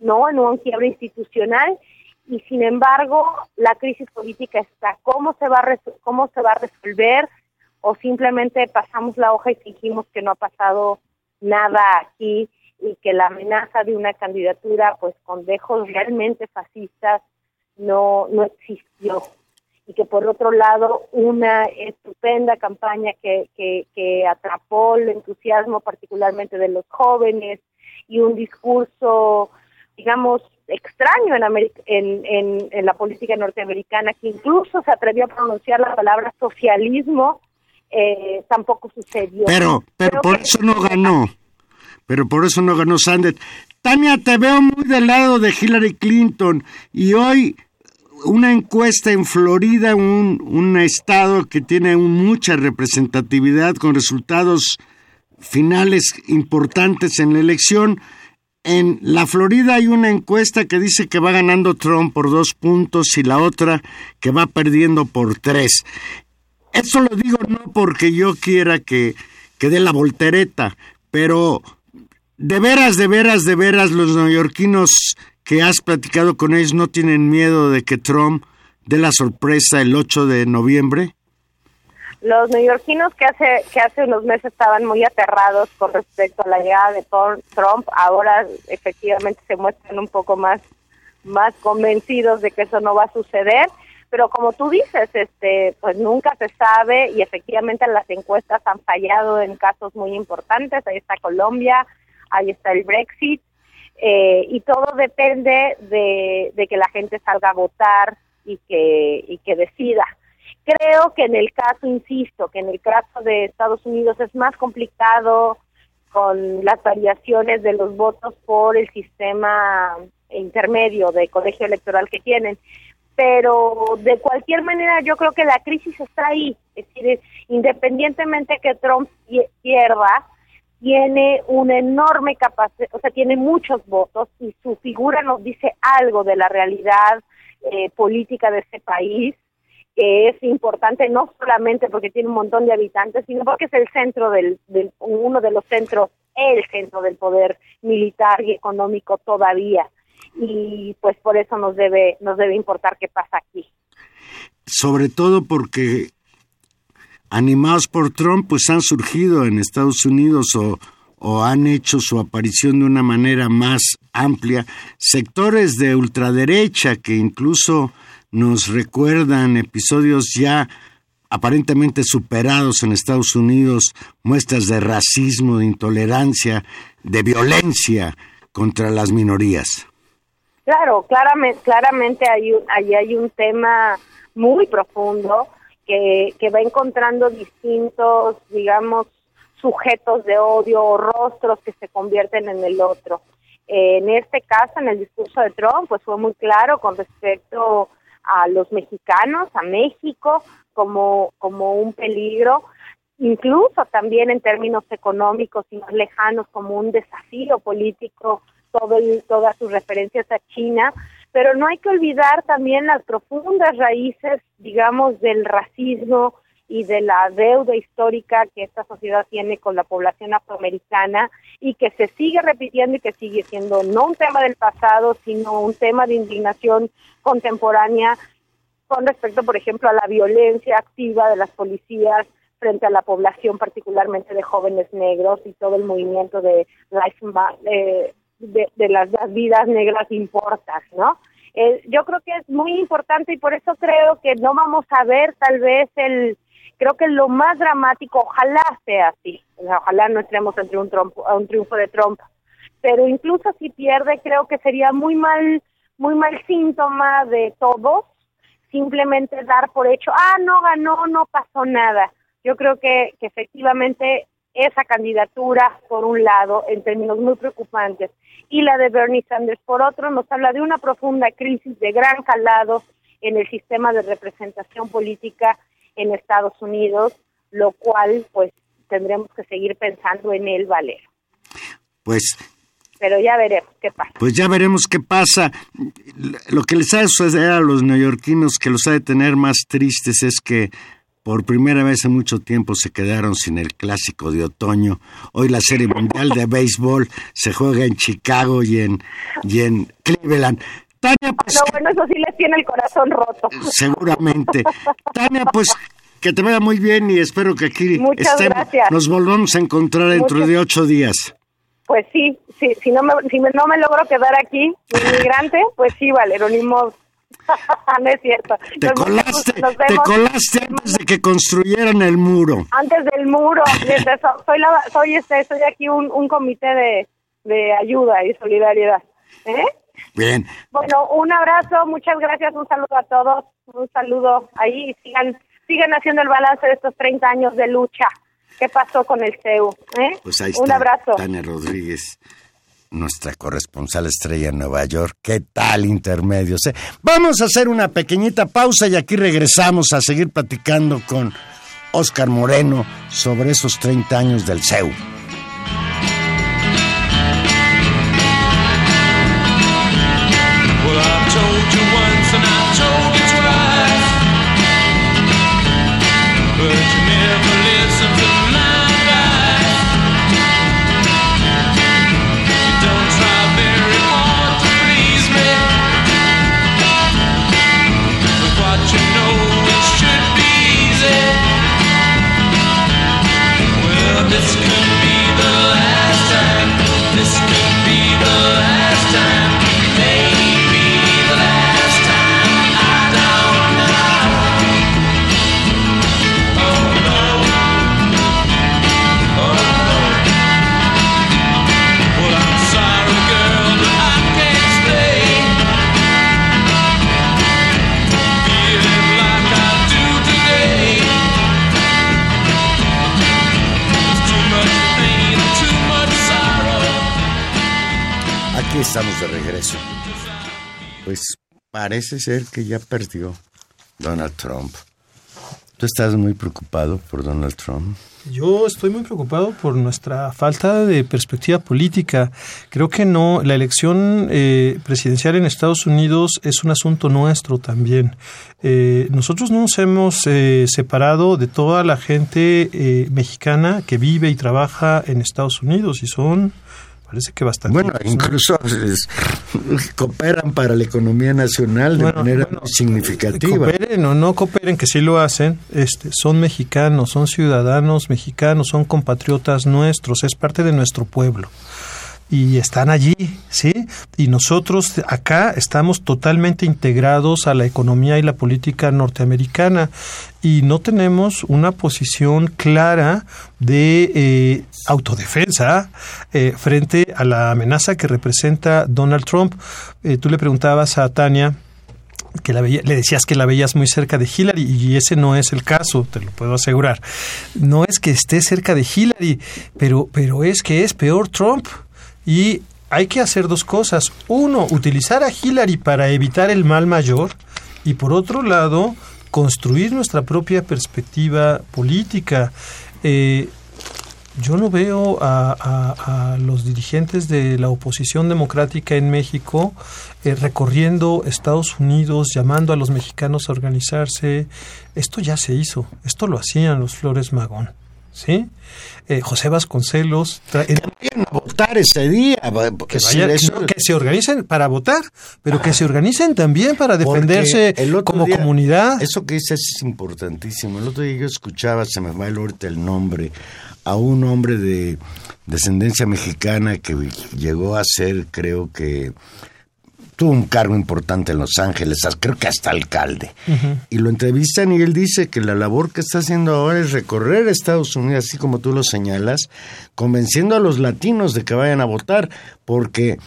no en un quiebre institucional y sin embargo la crisis política está. ¿Cómo se va a, cómo se va a resolver? O simplemente pasamos la hoja y fingimos que no ha pasado nada aquí y que la amenaza de una candidatura pues con dejos realmente fascistas no, no existió. Y que por otro lado una estupenda campaña que, que, que atrapó el entusiasmo particularmente de los jóvenes y un discurso, digamos, extraño en, Ameri- en, en, en la política norteamericana, que incluso se atrevió a pronunciar la palabra socialismo, eh, tampoco sucedió. Pero, pero Creo por eso no ganó. Pero por eso no ganó Sanders. Tania, te veo muy del lado de Hillary Clinton y hoy una encuesta en Florida, un, un estado que tiene un- mucha representatividad con resultados finales importantes en la elección. En la Florida hay una encuesta que dice que va ganando Trump por dos puntos y la otra que va perdiendo por tres. Eso lo digo no porque yo quiera que, que dé la voltereta, pero de veras, de veras, de veras, los neoyorquinos que has platicado con ellos no tienen miedo de que Trump dé la sorpresa el 8 de noviembre. Los neoyorquinos que hace que hace unos meses estaban muy aterrados con respecto a la llegada de Trump, ahora efectivamente se muestran un poco más más convencidos de que eso no va a suceder, pero como tú dices, este pues nunca se sabe y efectivamente las encuestas han fallado en casos muy importantes, ahí está Colombia, ahí está el Brexit, eh, y todo depende de, de que la gente salga a votar y que, y que decida. Creo que en el caso, insisto, que en el caso de Estados Unidos es más complicado con las variaciones de los votos por el sistema intermedio de colegio electoral que tienen. Pero de cualquier manera yo creo que la crisis está ahí. Es decir, independientemente que Trump pie- pierda, tiene una enorme capacidad, o sea, tiene muchos votos y su figura nos dice algo de la realidad eh, política de ese país, que es importante no solamente porque tiene un montón de habitantes, sino porque es el centro del, uno de los centros, el centro del poder militar y económico todavía. Y pues por eso nos debe nos debe importar qué pasa aquí. Sobre todo porque animados por Trump, pues han surgido en Estados Unidos o han hecho su aparición de una manera más amplia sectores de ultraderecha que incluso nos recuerdan episodios ya aparentemente superados en Estados Unidos, muestras de racismo, de intolerancia, de violencia contra las minorías. Claro, claramente, claramente hay un, ahí hay un tema muy profundo que, que va encontrando distintos, digamos, sujetos de odio o rostros que se convierten en el otro. En este caso, en el discurso de Trump, pues fue muy claro con respecto los mexicanos, a México, como, como un peligro, incluso también en términos económicos y más lejanos, como un desafío político, todo todas sus referencias a China, pero no hay que olvidar también las profundas raíces, digamos, del racismo y de la deuda histórica que esta sociedad tiene con la población afroamericana y que se sigue repitiendo y que sigue siendo no un tema del pasado, sino un tema de indignación contemporánea con respecto, por ejemplo, a la violencia activa de las policías frente a la población, particularmente de jóvenes negros y todo el movimiento de Life de, las, vidas negras importas, ¿no? Eh, yo creo que es muy importante y por eso creo que no vamos a ver tal vez el, creo que lo más dramático, ojalá sea así, ojalá no entremos entre un, un triunfo de Trump, pero incluso si pierde creo que sería muy mal, muy mal síntoma de todos simplemente dar por hecho, ah, no ganó, no pasó nada. Yo creo que, que efectivamente esa candidatura, por un lado, en términos muy preocupantes, y la de Bernie Sanders, por otro, nos habla de una profunda crisis de gran calado en el sistema de representación política en Estados Unidos, lo cual, pues, tendremos que seguir pensando en el Valero. Pues pero ya veremos qué pasa. Pues ya veremos qué pasa. Lo que les ha de suceder a los neoyorquinos que los ha de tener más tristes es que por primera vez en mucho tiempo se quedaron sin el clásico de otoño. Hoy la Serie Mundial de Béisbol se juega en Chicago y en, y en Cleveland. Tania, pues... No, bueno, eso sí les tiene el corazón roto. Seguramente. Tania, pues que te vaya muy bien y espero que aquí estemos, nos volvamos a encontrar dentro de ocho días. Pues sí, sí, si no me, si no me logro quedar aquí, inmigrante, pues sí, vale, ni no es cierto. Te colaste, te colaste antes de que construyeran el muro. Antes del muro. soy, la, soy, este, soy aquí un, un comité de, de ayuda y solidaridad. ¿Eh? Bien. Bueno, un abrazo, muchas gracias, un saludo a todos, un saludo ahí y sigan, sigan haciendo el balance de estos 30 años de lucha. ¿Qué pasó con el CEU? ¿Eh? Pues ahí está. Un abrazo. Tania Rodríguez nuestra corresponsal estrella en Nueva York. ¿Qué tal intermedios? Eh? Vamos a hacer una pequeñita pausa y aquí regresamos a seguir platicando con Oscar Moreno sobre esos 30 años del CEU. Estamos de regreso. Pues parece ser que ya perdió Donald Trump. ¿Tú estás muy preocupado por Donald Trump? Yo estoy muy preocupado por nuestra falta de perspectiva política. Creo que no, la elección eh, presidencial en Estados Unidos es un asunto nuestro también. Eh, nosotros no nos hemos eh, separado de toda la gente mexicana que vive y trabaja en Estados Unidos y son parece que bastante. Bueno, incluso cooperan para la economía nacional de manera significativa. Cooperen o no cooperen, que sí lo hacen, este, son mexicanos, son ciudadanos mexicanos, son compatriotas nuestros, es parte de nuestro pueblo y están allí, ¿sí? Y nosotros acá estamos totalmente integrados a la economía y la política norteamericana y no tenemos una posición clara de eh, autodefensa eh, frente a la amenaza que representa Donald Trump. Eh, tú le preguntabas a Tania que la le decías que la veías muy cerca de Hillary y ese no es el caso, te lo puedo asegurar. No es que esté cerca de Hillary, pero, pero es que es peor Trump. Y hay que hacer dos cosas. Uno, utilizar a Hillary para evitar el mal mayor y por otro lado, construir nuestra propia perspectiva política. Eh, yo no veo a, los dirigentes de la oposición democrática en México eh, recorriendo Estados Unidos, llamando a los mexicanos a organizarse. Esto ya se hizo, esto lo hacían los Flores Magón. ¿Sí? Eh, José Vasconcelos tra- en- Vayan a votar ese día. que, eso- no, que se organicen para votar, pero que se organicen también para defenderse el otro como día- comunidad. Eso que dices es importantísimo. El otro día yo escuchaba, se me va el ahorita el nombre, a un hombre de descendencia mexicana que llegó a ser, creo que, tuvo un cargo importante en Los Ángeles, creo que hasta alcalde. Y lo entrevistan y él dice que la labor que está haciendo ahora es recorrer Estados Unidos, así como tú lo señalas, convenciendo a los latinos de que vayan a votar, porque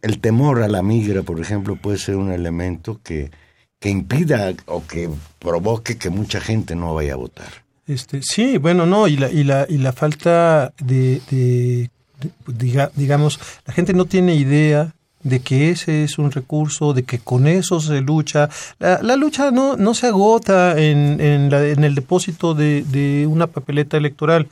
el temor a la migra, por ejemplo, puede ser un elemento que, que impida o que provoque que mucha gente no vaya a votar. Este, sí, bueno, no, y la, y la, y la falta de, de- de- diga- digamos, la gente no tiene idea de que ese es un recurso, de que con eso se lucha. La, la lucha no, no se agota en, en, el depósito de, de una papeleta electoral,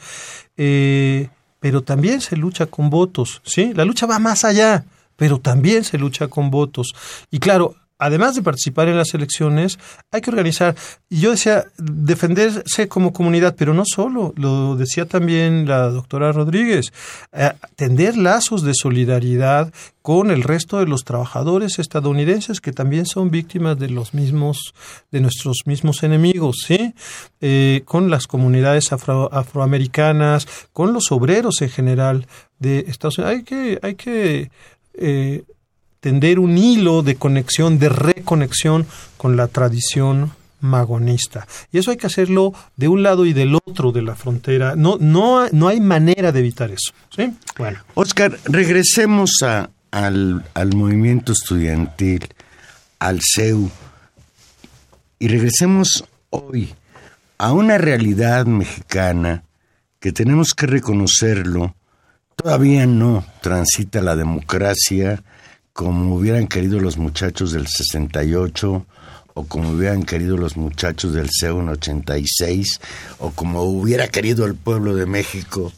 eh, pero también se lucha con votos, ¿sí? La lucha va más allá, pero también se lucha con votos. Y claro, además de participar en las elecciones, hay que organizar. Yo decía, defenderse como comunidad, pero no solo, lo decía también la doctora Rodríguez, eh, tender lazos de solidaridad con el resto de los trabajadores estadounidenses que también son víctimas de los mismos, de nuestros mismos enemigos, ¿sí? Eh, con las comunidades afro- afroamericanas, con los obreros en general de Estados Unidos. Hay que, hay que eh, tender un hilo de conexión, de reconexión con la tradición magonista. Y eso hay que hacerlo de un lado y del otro de la frontera. No, no, no hay manera de evitar eso. ¿sí? Bueno. Oscar, regresemos al, al movimiento estudiantil, al CEU, y regresemos hoy a una realidad mexicana que tenemos que reconocerlo, todavía no transita la democracia como hubieran querido los muchachos del 68 o como hubieran querido los muchachos del CEU en 86 o como hubiera querido el pueblo de México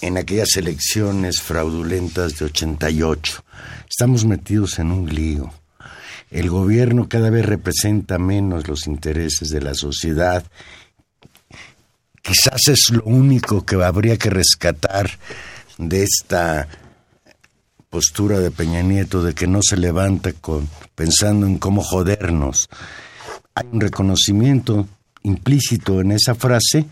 en aquellas elecciones fraudulentas de 88. Estamos metidos en un lío. El gobierno cada vez representa menos los intereses de la sociedad. Quizás es lo único que habría que rescatar de esta postura de Peña Nieto de que no se levanta con, pensando en cómo jodernos. Hay un reconocimiento implícito en esa frase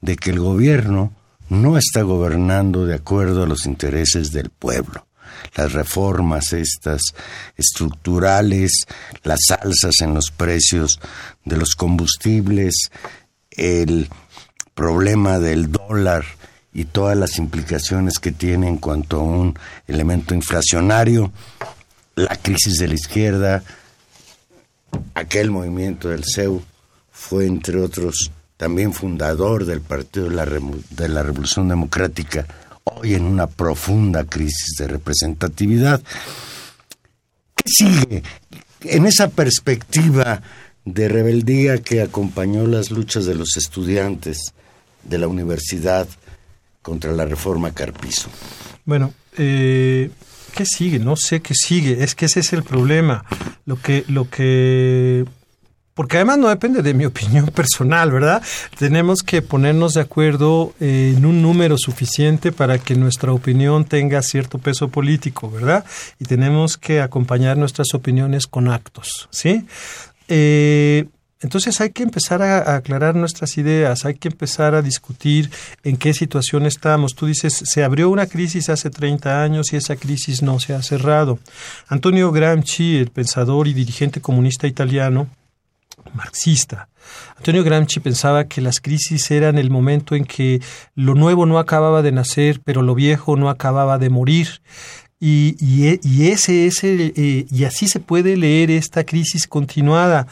de que el gobierno no está gobernando de acuerdo a los intereses del pueblo. Las reformas estas estructurales, las alzas en los precios de los combustibles, el problema del dólar y todas las implicaciones que tiene en cuanto a un elemento inflacionario, la crisis de la izquierda, aquel movimiento del CEU fue, entre otros, también fundador del Partido de la, Revolución Democrática, hoy en una profunda crisis de representatividad. ¿Qué sigue? En esa perspectiva de rebeldía que acompañó las luchas de los estudiantes de la universidad contra la reforma Carpizo. Bueno, eh, ¿qué sigue? No sé qué sigue. Es que ese es el problema. Lo que, lo que, porque además no depende de mi opinión personal, ¿verdad? Tenemos que ponernos de acuerdo eh, en un número suficiente para que nuestra opinión tenga cierto peso político, ¿verdad? Y tenemos que acompañar nuestras opiniones con actos, ¿sí? Eh, entonces hay que empezar a, aclarar nuestras ideas, hay que empezar a discutir en qué situación estamos. Tú dices, se abrió una crisis hace 30 años y esa crisis no se ha cerrado. Antonio Gramsci, el pensador y dirigente comunista italiano, marxista. Antonio Gramsci pensaba que las crisis eran el momento en que lo nuevo no acababa de nacer, pero lo viejo no acababa de morir. Y, y, y ese es el, eh, y así se puede leer esta crisis continuada.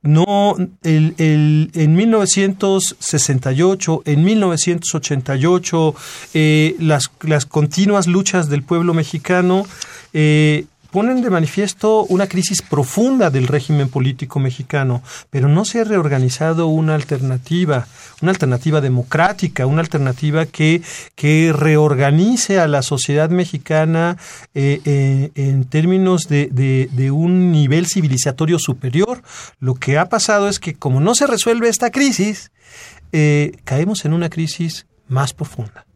No, el, el, en 1968, en 1988, eh, las, las continuas luchas del pueblo mexicano eh, ponen de manifiesto una crisis profunda del régimen político mexicano, pero no se ha reorganizado una alternativa, una alternativa democrática, una alternativa que, que reorganice a la sociedad mexicana eh, eh, en términos de, de, de un nivel civilizatorio superior. Lo que ha pasado es que como no se resuelve esta crisis, eh, caemos en una crisis más profunda.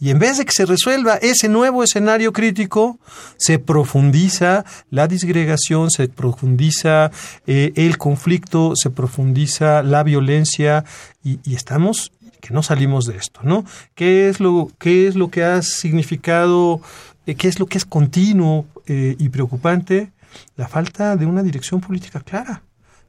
Y en vez de que se resuelva ese nuevo escenario crítico, se profundiza la disgregación, se profundiza eh, el conflicto, se profundiza la violencia y, estamos que no salimos de esto, ¿no? ¿Qué es lo, qué es lo que ha significado, eh, qué es lo que es continuo eh, y preocupante? La falta de una dirección política clara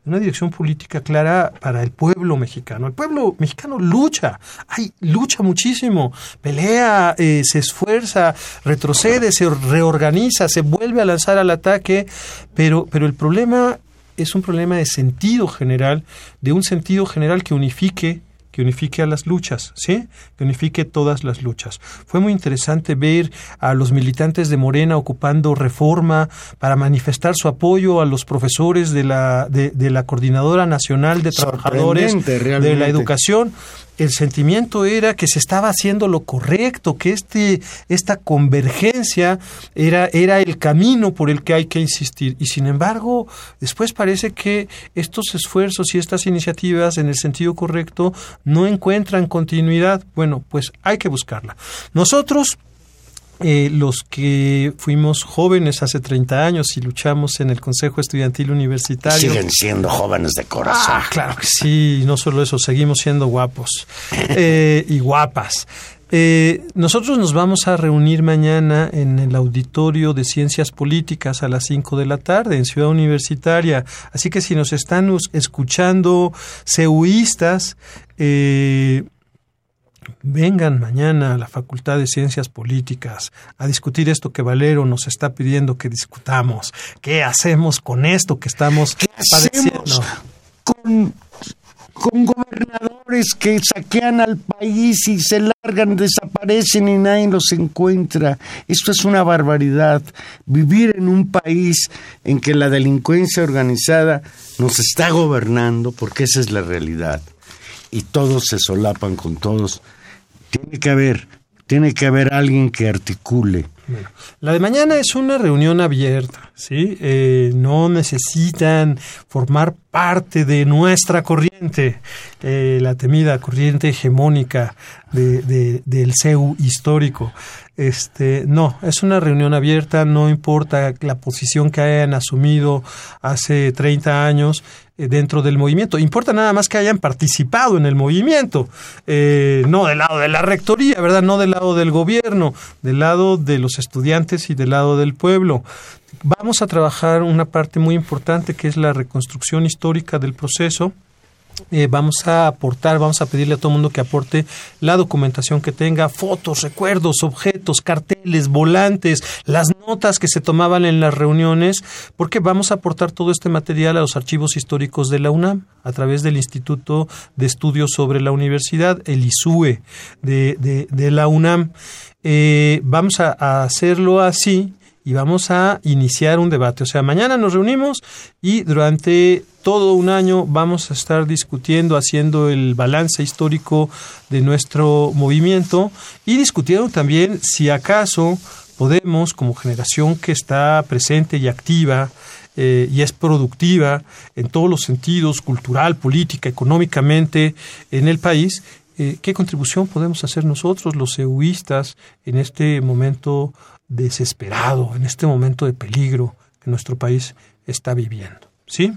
una dirección política clara para el pueblo mexicano. El pueblo mexicano lucha, ay, lucha muchísimo, pelea, eh, se esfuerza, retrocede, se reorganiza, se vuelve a lanzar al ataque, pero, pero el problema es un problema de sentido general, de un sentido general que unifique que unifique a las luchas, ¿sí? Que unifique todas las luchas. Fue muy interesante ver a los militantes de Morena ocupando reforma para manifestar su apoyo a los profesores de la, de, de la Coordinadora Nacional de Trabajadores de la Educación el sentimiento era que se estaba haciendo lo correcto, que este, esta convergencia era, era el camino por el que hay que insistir. Y sin embargo, después parece que estos esfuerzos y estas iniciativas en el sentido correcto no encuentran continuidad. Bueno, pues hay que buscarla. Nosotros eh, los que fuimos jóvenes hace 30 años y luchamos en el Consejo Estudiantil Universitario. Siguen siendo jóvenes de corazón. Ah, claro que sí, no solo eso, seguimos siendo guapos eh, y guapas. Eh, nosotros nos vamos a reunir mañana en el auditorio de Ciencias Políticas a las 5 de la tarde en Ciudad Universitaria. Así que si nos están escuchando ceuistas, eh, vengan mañana a la Facultad de Ciencias Políticas a discutir esto que Valero nos está pidiendo que discutamos. ¿Qué hacemos con esto que estamos ¿Qué padeciendo? Con, con gobernadores que saquean al país y se largan, desaparecen y nadie los encuentra. Esto es una barbaridad. Vivir en un país en que la delincuencia organizada nos está gobernando, porque esa es la realidad. Y todos se solapan con todos tiene que haber, tiene que haber alguien que articule. La de mañana es una reunión abierta, ¿sí? Eh, no necesitan formar parte de nuestra corriente, eh, la temida corriente hegemónica de, de, del CEU histórico. Este, no, es una reunión abierta, no importa la posición que hayan asumido hace 30 años dentro del movimiento, importa nada más que hayan participado en el movimiento, eh, no del lado de la rectoría, ¿verdad? No del lado del gobierno, del lado de los estudiantes y del lado del pueblo. Vamos a trabajar una parte muy importante que es la reconstrucción histórica del proceso eh, vamos a aportar, vamos a pedirle a todo el mundo que aporte la documentación que tenga, fotos, recuerdos, objetos, carteles, volantes, las notas que se tomaban en las reuniones, porque vamos a aportar todo este material a los archivos históricos de la UNAM a través del Instituto de Estudios sobre la Universidad, el ISUE de, de, de la UNAM. Eh, vamos a, a hacerlo así y vamos a iniciar un debate. O sea, mañana nos reunimos y durante todo un año vamos a estar discutiendo, haciendo el balance histórico de nuestro movimiento y discutiendo también si acaso podemos, como generación que está presente y activa, eh, y es productiva en todos los sentidos, cultural, política, económicamente, en el país, eh, ¿qué contribución podemos hacer nosotros, los egoístas, en este momento desesperado, en este momento de peligro que nuestro país está viviendo. ¿Sí?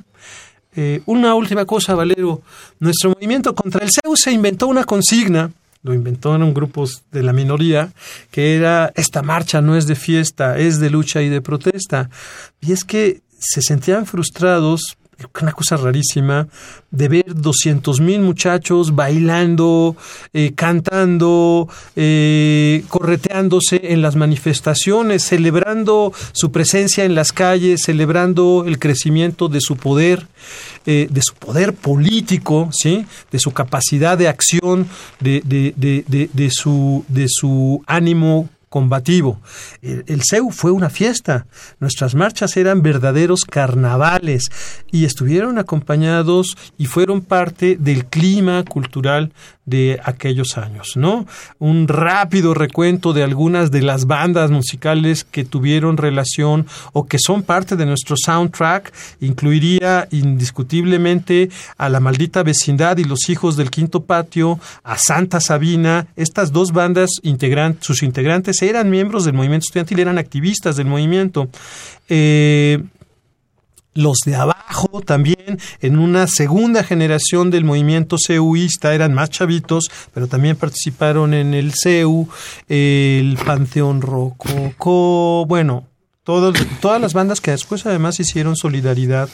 Eh, una última cosa, Valero. Nuestro movimiento contra el CEU se inventó una consigna, lo inventó en grupos de la minoría, que era esta marcha no es de fiesta, es de lucha y de protesta. Y es que se sentían frustrados una cosa rarísima de ver 200 mil muchachos bailando, eh, cantando, eh, correteándose en las manifestaciones, celebrando su presencia en las calles, celebrando el crecimiento de su poder, eh, de su poder político, ¿sí? de su capacidad de acción, de, de, de, de, su, de su ánimo combativo. El, CEU fue una fiesta. Nuestras marchas eran verdaderos carnavales y estuvieron acompañados y fueron parte del clima cultural de aquellos años, ¿no? Un rápido recuento de algunas de las bandas musicales que tuvieron relación o que son parte de nuestro soundtrack incluiría indiscutiblemente a La Maldita Vecindad y Los Hijos del Quinto Patio, a Santa Sabina, estas dos bandas integran sus integrantes eran miembros del movimiento estudiantil, eran activistas del movimiento. Eh, los de abajo también, en una segunda generación del movimiento CEUista, eran más chavitos, pero también participaron en el CEU, el Panteón Rococó, bueno, todas las bandas que después además hicieron solidaridad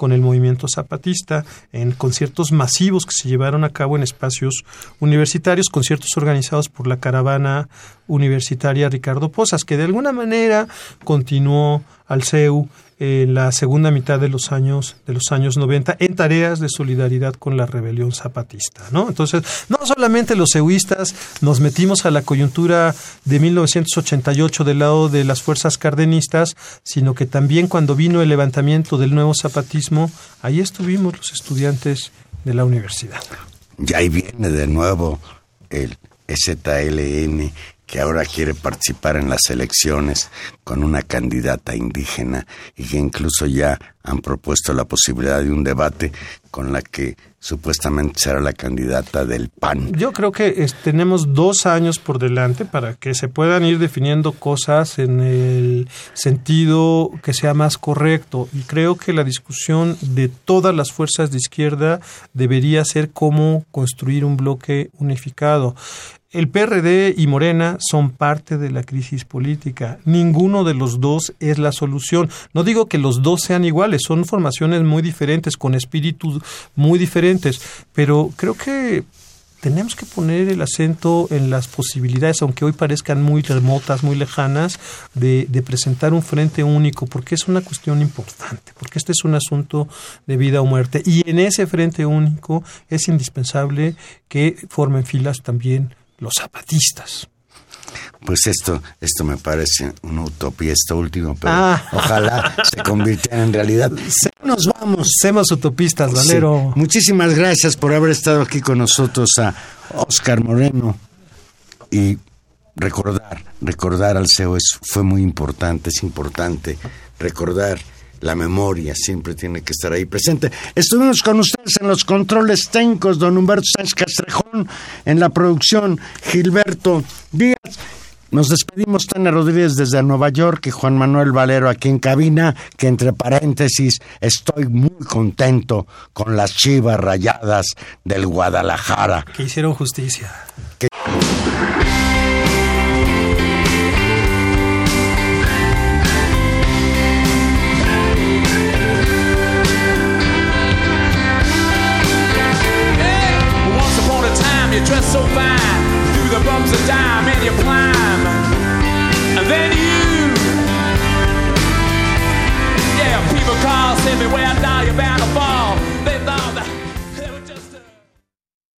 con el movimiento zapatista en conciertos masivos que se llevaron a cabo en espacios universitarios, conciertos organizados por la caravana universitaria Ricardo Posas, que de alguna manera continuó al CEU en la segunda mitad de los años de los años 90 en tareas de solidaridad con la rebelión zapatista, ¿no? Entonces, no solamente los ceuistas nos metimos a la coyuntura de 1988 del lado de las fuerzas cardenistas, sino que también cuando vino el levantamiento del nuevo zapatismo, ahí estuvimos los estudiantes de la universidad. Y ahí viene de nuevo el ZLN que ahora quiere participar en las elecciones con una candidata indígena y que incluso ya han propuesto la posibilidad de un debate con la que supuestamente será la candidata del PAN. Yo creo que tenemos dos años por delante para que se puedan ir definiendo cosas en el sentido que sea más correcto y creo que la discusión de todas las fuerzas de izquierda debería ser cómo construir un bloque unificado. El PRD y Morena son parte de la crisis política. Ninguno de los dos es la solución. No digo que los dos sean iguales, son formaciones muy diferentes, con espíritus muy diferentes, pero creo que tenemos que poner el acento en las posibilidades, aunque hoy parezcan muy remotas, muy lejanas, de, de, presentar un frente único, porque es una cuestión importante, porque este es un asunto de vida o muerte. Y en ese frente único es indispensable que formen filas también los zapatistas. Pues esto, esto me parece una utopía, esto último, pero ah. ojalá se convirtiera en realidad. Se, nos vamos. Semos utopistas, Valero. Sí. Muchísimas gracias por haber estado aquí con nosotros a Oscar Moreno. Y recordar, recordar al CEO es, fue muy importante, es importante recordar la memoria siempre tiene que estar ahí presente. Estuvimos con ustedes en los controles técnicos, don Humberto Sánchez Castrejón, en la producción Gilberto Díaz. Nos despedimos, Tania Rodríguez desde Nueva York y Juan Manuel Valero aquí en cabina, que entre paréntesis estoy muy contento con las chivas rayadas del Guadalajara. Que hicieron justicia. Que